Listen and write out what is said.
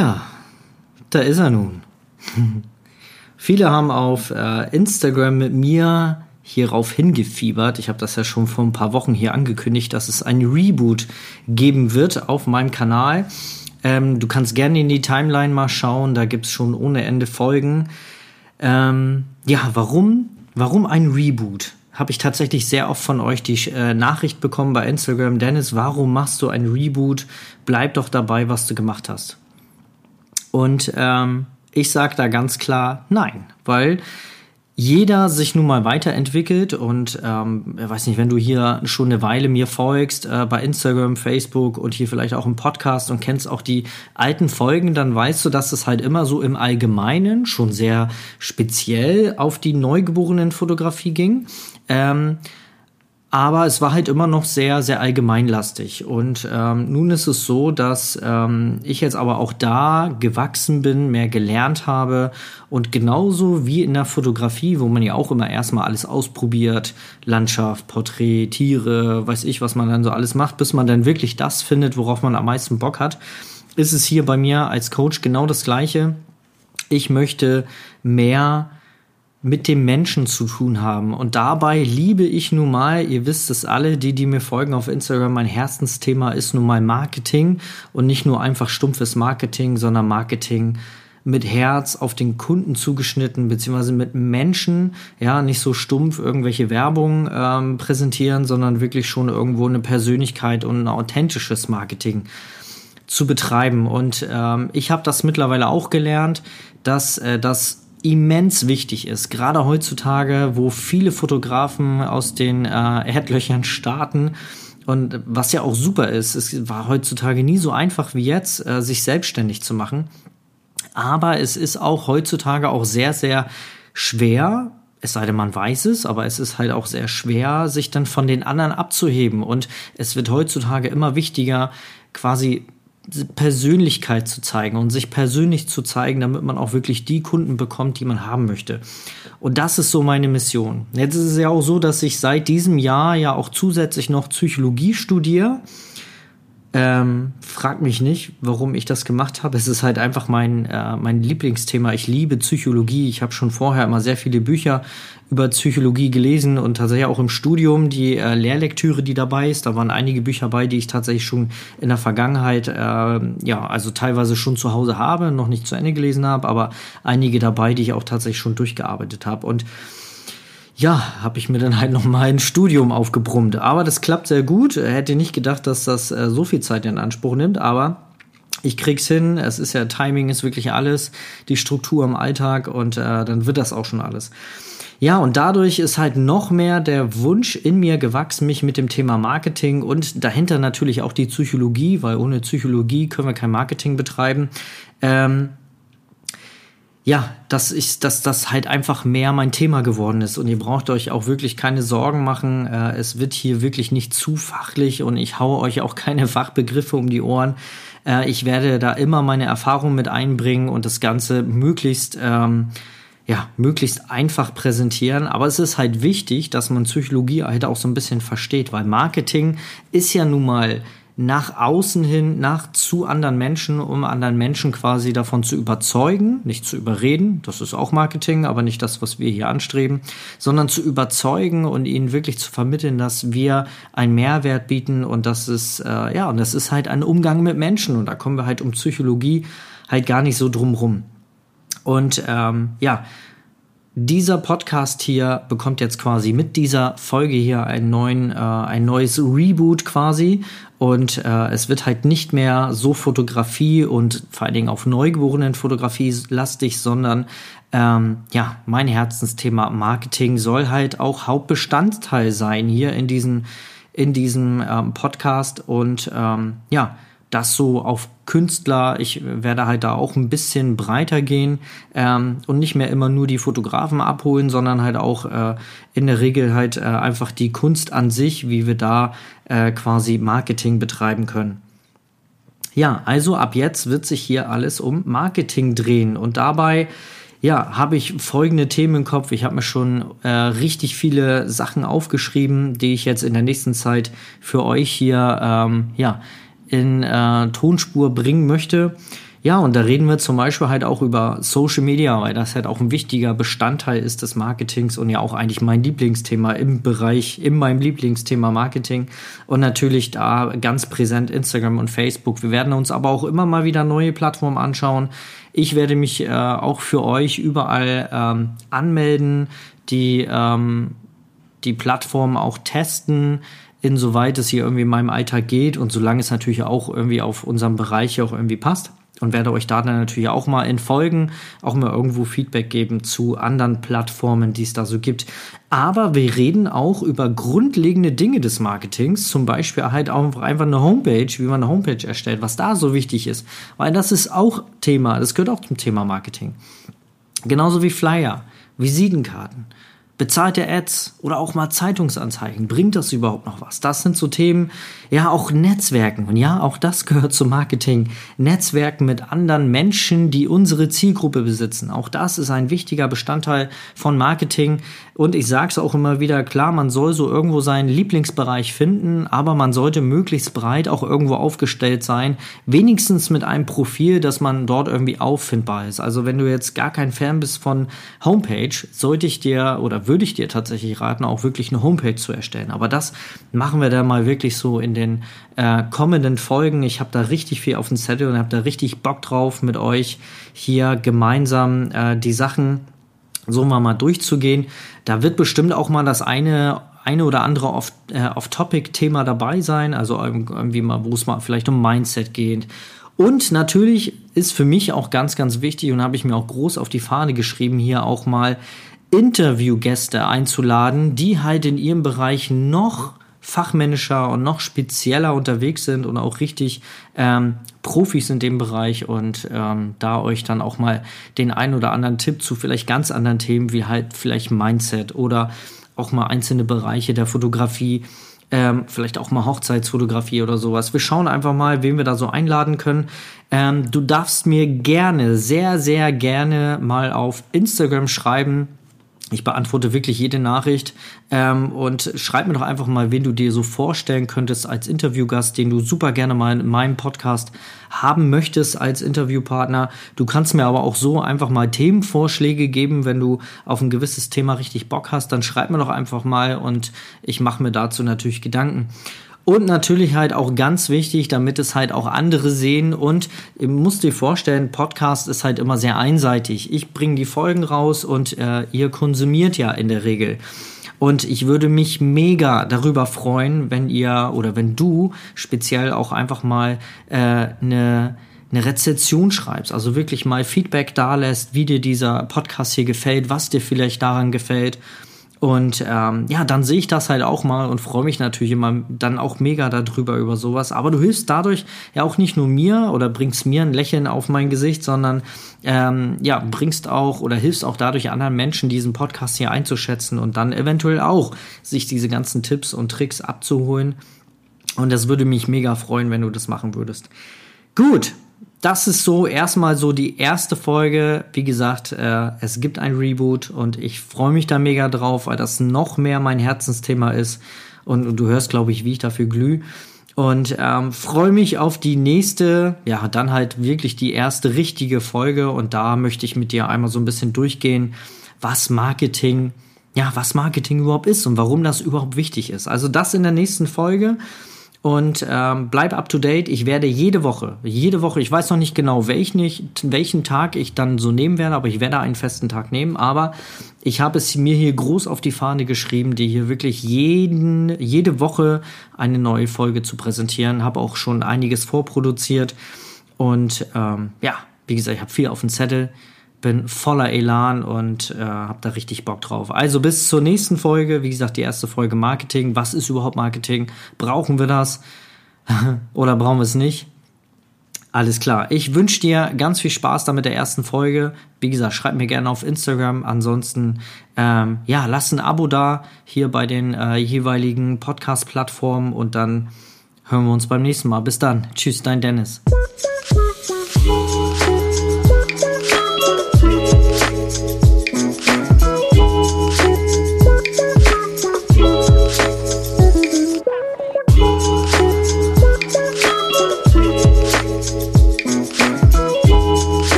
Ja, da ist er nun. Viele haben auf äh, Instagram mit mir hierauf hingefiebert. Ich habe das ja schon vor ein paar Wochen hier angekündigt, dass es ein Reboot geben wird auf meinem Kanal. Ähm, du kannst gerne in die Timeline mal schauen, da gibt es schon ohne Ende Folgen. Ähm, ja, warum? Warum ein Reboot? Habe ich tatsächlich sehr oft von euch die äh, Nachricht bekommen bei Instagram. Dennis, warum machst du ein Reboot? Bleib doch dabei, was du gemacht hast. Und ähm, ich sage da ganz klar nein, weil jeder sich nun mal weiterentwickelt und ähm, weiß nicht, wenn du hier schon eine Weile mir folgst äh, bei Instagram, Facebook und hier vielleicht auch im Podcast und kennst auch die alten Folgen, dann weißt du, dass es halt immer so im Allgemeinen schon sehr speziell auf die neugeborenen Fotografie ging. Ähm, aber es war halt immer noch sehr, sehr allgemeinlastig. Und ähm, nun ist es so, dass ähm, ich jetzt aber auch da gewachsen bin, mehr gelernt habe und genauso wie in der Fotografie, wo man ja auch immer erstmal alles ausprobiert, Landschaft, Porträt, Tiere, weiß ich, was man dann so alles macht, bis man dann wirklich das findet, worauf man am meisten Bock hat, ist es hier bei mir als Coach genau das Gleiche. Ich möchte mehr mit dem Menschen zu tun haben. Und dabei liebe ich nun mal, ihr wisst es alle, die, die mir folgen auf Instagram, mein Herzensthema ist nun mal Marketing und nicht nur einfach stumpfes Marketing, sondern Marketing mit Herz auf den Kunden zugeschnitten, beziehungsweise mit Menschen, ja, nicht so stumpf irgendwelche Werbung ähm, präsentieren, sondern wirklich schon irgendwo eine Persönlichkeit und ein authentisches Marketing zu betreiben. Und ähm, ich habe das mittlerweile auch gelernt, dass äh, das immens wichtig ist, gerade heutzutage, wo viele Fotografen aus den äh, Erdlöchern starten. Und was ja auch super ist, es war heutzutage nie so einfach wie jetzt, äh, sich selbstständig zu machen. Aber es ist auch heutzutage auch sehr, sehr schwer, es sei denn, man weiß es, aber es ist halt auch sehr schwer, sich dann von den anderen abzuheben. Und es wird heutzutage immer wichtiger, quasi Persönlichkeit zu zeigen und sich persönlich zu zeigen, damit man auch wirklich die Kunden bekommt, die man haben möchte. Und das ist so meine Mission. Jetzt ist es ja auch so, dass ich seit diesem Jahr ja auch zusätzlich noch Psychologie studiere ähm, frag mich nicht, warum ich das gemacht habe. Es ist halt einfach mein, äh, mein Lieblingsthema. Ich liebe Psychologie. Ich habe schon vorher immer sehr viele Bücher über Psychologie gelesen und tatsächlich auch im Studium die äh, Lehrlektüre, die dabei ist. Da waren einige Bücher bei, die ich tatsächlich schon in der Vergangenheit, äh, ja, also teilweise schon zu Hause habe, noch nicht zu Ende gelesen habe, aber einige dabei, die ich auch tatsächlich schon durchgearbeitet habe. Und ja, habe ich mir dann halt noch mal ein Studium aufgebrummt. Aber das klappt sehr gut. Hätte nicht gedacht, dass das äh, so viel Zeit in Anspruch nimmt, aber ich krieg's hin. Es ist ja Timing ist wirklich alles, die Struktur im Alltag und äh, dann wird das auch schon alles. Ja, und dadurch ist halt noch mehr der Wunsch in mir gewachsen, mich mit dem Thema Marketing und dahinter natürlich auch die Psychologie, weil ohne Psychologie können wir kein Marketing betreiben. Ähm, ja, dass ich, dass das halt einfach mehr mein Thema geworden ist und ihr braucht euch auch wirklich keine Sorgen machen. Äh, es wird hier wirklich nicht zu fachlich und ich haue euch auch keine Fachbegriffe um die Ohren. Äh, ich werde da immer meine Erfahrung mit einbringen und das Ganze möglichst, ähm, ja, möglichst einfach präsentieren. Aber es ist halt wichtig, dass man Psychologie halt auch so ein bisschen versteht, weil Marketing ist ja nun mal nach außen hin, nach zu anderen Menschen, um anderen Menschen quasi davon zu überzeugen, nicht zu überreden, das ist auch Marketing, aber nicht das, was wir hier anstreben, sondern zu überzeugen und ihnen wirklich zu vermitteln, dass wir einen Mehrwert bieten und das ist, äh, ja, und das ist halt ein Umgang mit Menschen und da kommen wir halt um Psychologie halt gar nicht so drum rum. Und ähm, ja, dieser Podcast hier bekommt jetzt quasi mit dieser Folge hier einen neuen, äh, ein neues Reboot quasi. Und äh, es wird halt nicht mehr so Fotografie und vor allen Dingen auf neugeborenen Fotografie lastig, sondern ähm, ja, mein Herzensthema Marketing soll halt auch Hauptbestandteil sein hier in diesem, in diesem ähm, Podcast. Und ähm, ja, das so auf Künstler, ich werde halt da auch ein bisschen breiter gehen ähm, und nicht mehr immer nur die Fotografen abholen, sondern halt auch äh, in der Regel halt äh, einfach die Kunst an sich, wie wir da äh, quasi Marketing betreiben können. Ja, also ab jetzt wird sich hier alles um Marketing drehen und dabei ja, habe ich folgende Themen im Kopf. Ich habe mir schon äh, richtig viele Sachen aufgeschrieben, die ich jetzt in der nächsten Zeit für euch hier ähm, ja, in äh, Tonspur bringen möchte. Ja, und da reden wir zum Beispiel halt auch über Social Media, weil das halt auch ein wichtiger Bestandteil ist des Marketings und ja auch eigentlich mein Lieblingsthema im Bereich, in meinem Lieblingsthema Marketing. Und natürlich da ganz präsent Instagram und Facebook. Wir werden uns aber auch immer mal wieder neue Plattformen anschauen. Ich werde mich äh, auch für euch überall ähm, anmelden, die, ähm, die Plattformen auch testen insoweit es hier irgendwie in meinem Alltag geht und solange es natürlich auch irgendwie auf unserem Bereich auch irgendwie passt und werde euch da dann natürlich auch mal in Folgen auch mal irgendwo Feedback geben zu anderen Plattformen, die es da so gibt. Aber wir reden auch über grundlegende Dinge des Marketings, zum Beispiel halt auch einfach eine Homepage, wie man eine Homepage erstellt, was da so wichtig ist, weil das ist auch Thema, das gehört auch zum Thema Marketing. Genauso wie Flyer, Visitenkarten bezahlte Ads oder auch mal Zeitungsanzeigen. Bringt das überhaupt noch was? Das sind so Themen, ja, auch Netzwerken. Und ja, auch das gehört zum Marketing. Netzwerken mit anderen Menschen, die unsere Zielgruppe besitzen. Auch das ist ein wichtiger Bestandteil von Marketing. Und ich sage es auch immer wieder, klar, man soll so irgendwo seinen Lieblingsbereich finden, aber man sollte möglichst breit auch irgendwo aufgestellt sein. Wenigstens mit einem Profil, dass man dort irgendwie auffindbar ist. Also wenn du jetzt gar kein Fan bist von Homepage, sollte ich dir oder würde ich dir tatsächlich raten, auch wirklich eine Homepage zu erstellen. Aber das machen wir da mal wirklich so in den äh, kommenden Folgen. Ich habe da richtig viel auf dem Zettel und habe da richtig Bock drauf, mit euch hier gemeinsam äh, die Sachen so mal durchzugehen. Da wird bestimmt auch mal das eine eine oder andere äh, Off-Topic-Thema dabei sein, also irgendwie mal, wo es mal vielleicht um Mindset geht. Und natürlich ist für mich auch ganz, ganz wichtig und habe ich mir auch groß auf die Fahne geschrieben, hier auch mal Interviewgäste einzuladen, die halt in ihrem Bereich noch fachmännischer und noch spezieller unterwegs sind und auch richtig ähm, Profis in dem Bereich und ähm, da euch dann auch mal den ein oder anderen Tipp zu vielleicht ganz anderen Themen wie halt vielleicht Mindset oder auch mal einzelne Bereiche der Fotografie, ähm, vielleicht auch mal Hochzeitsfotografie oder sowas. Wir schauen einfach mal, wen wir da so einladen können. Ähm, du darfst mir gerne, sehr, sehr gerne mal auf Instagram schreiben, ich beantworte wirklich jede Nachricht ähm, und schreib mir doch einfach mal, wen du dir so vorstellen könntest als Interviewgast, den du super gerne mal in meinem Podcast haben möchtest als Interviewpartner. Du kannst mir aber auch so einfach mal Themenvorschläge geben, wenn du auf ein gewisses Thema richtig Bock hast, dann schreib mir doch einfach mal und ich mache mir dazu natürlich Gedanken. Und natürlich halt auch ganz wichtig, damit es halt auch andere sehen. Und ihr müsst dir vorstellen, Podcast ist halt immer sehr einseitig. Ich bringe die Folgen raus und äh, ihr konsumiert ja in der Regel. Und ich würde mich mega darüber freuen, wenn ihr oder wenn du speziell auch einfach mal äh, eine eine Rezession schreibst, also wirklich mal Feedback da lässt, wie dir dieser Podcast hier gefällt, was dir vielleicht daran gefällt und ähm, ja, dann sehe ich das halt auch mal und freue mich natürlich immer dann auch mega darüber über sowas. Aber du hilfst dadurch ja auch nicht nur mir oder bringst mir ein Lächeln auf mein Gesicht, sondern ähm, ja, bringst auch oder hilfst auch dadurch anderen Menschen, diesen Podcast hier einzuschätzen und dann eventuell auch sich diese ganzen Tipps und Tricks abzuholen. Und das würde mich mega freuen, wenn du das machen würdest. Gut, das ist so erstmal so die erste Folge. Wie gesagt, äh, es gibt ein Reboot und ich freue mich da mega drauf, weil das noch mehr mein Herzensthema ist. Und, und du hörst, glaube ich, wie ich dafür glühe. Und ähm, freue mich auf die nächste, ja, dann halt wirklich die erste richtige Folge. Und da möchte ich mit dir einmal so ein bisschen durchgehen, was Marketing, ja, was Marketing überhaupt ist und warum das überhaupt wichtig ist. Also das in der nächsten Folge. Und ähm, bleib up to date. Ich werde jede Woche, jede Woche, ich weiß noch nicht genau, welchen, ich, welchen Tag ich dann so nehmen werde, aber ich werde einen festen Tag nehmen. Aber ich habe es mir hier groß auf die Fahne geschrieben, dir hier wirklich jeden, jede Woche eine neue Folge zu präsentieren. Habe auch schon einiges vorproduziert. Und ähm, ja, wie gesagt, ich habe viel auf dem Zettel bin voller Elan und äh, habe da richtig Bock drauf. Also bis zur nächsten Folge. Wie gesagt, die erste Folge Marketing. Was ist überhaupt Marketing? Brauchen wir das? Oder brauchen wir es nicht? Alles klar. Ich wünsche dir ganz viel Spaß da mit der ersten Folge. Wie gesagt, schreib mir gerne auf Instagram. Ansonsten, ähm, ja, lass ein Abo da hier bei den äh, jeweiligen Podcast-Plattformen und dann hören wir uns beim nächsten Mal. Bis dann. Tschüss, dein Dennis.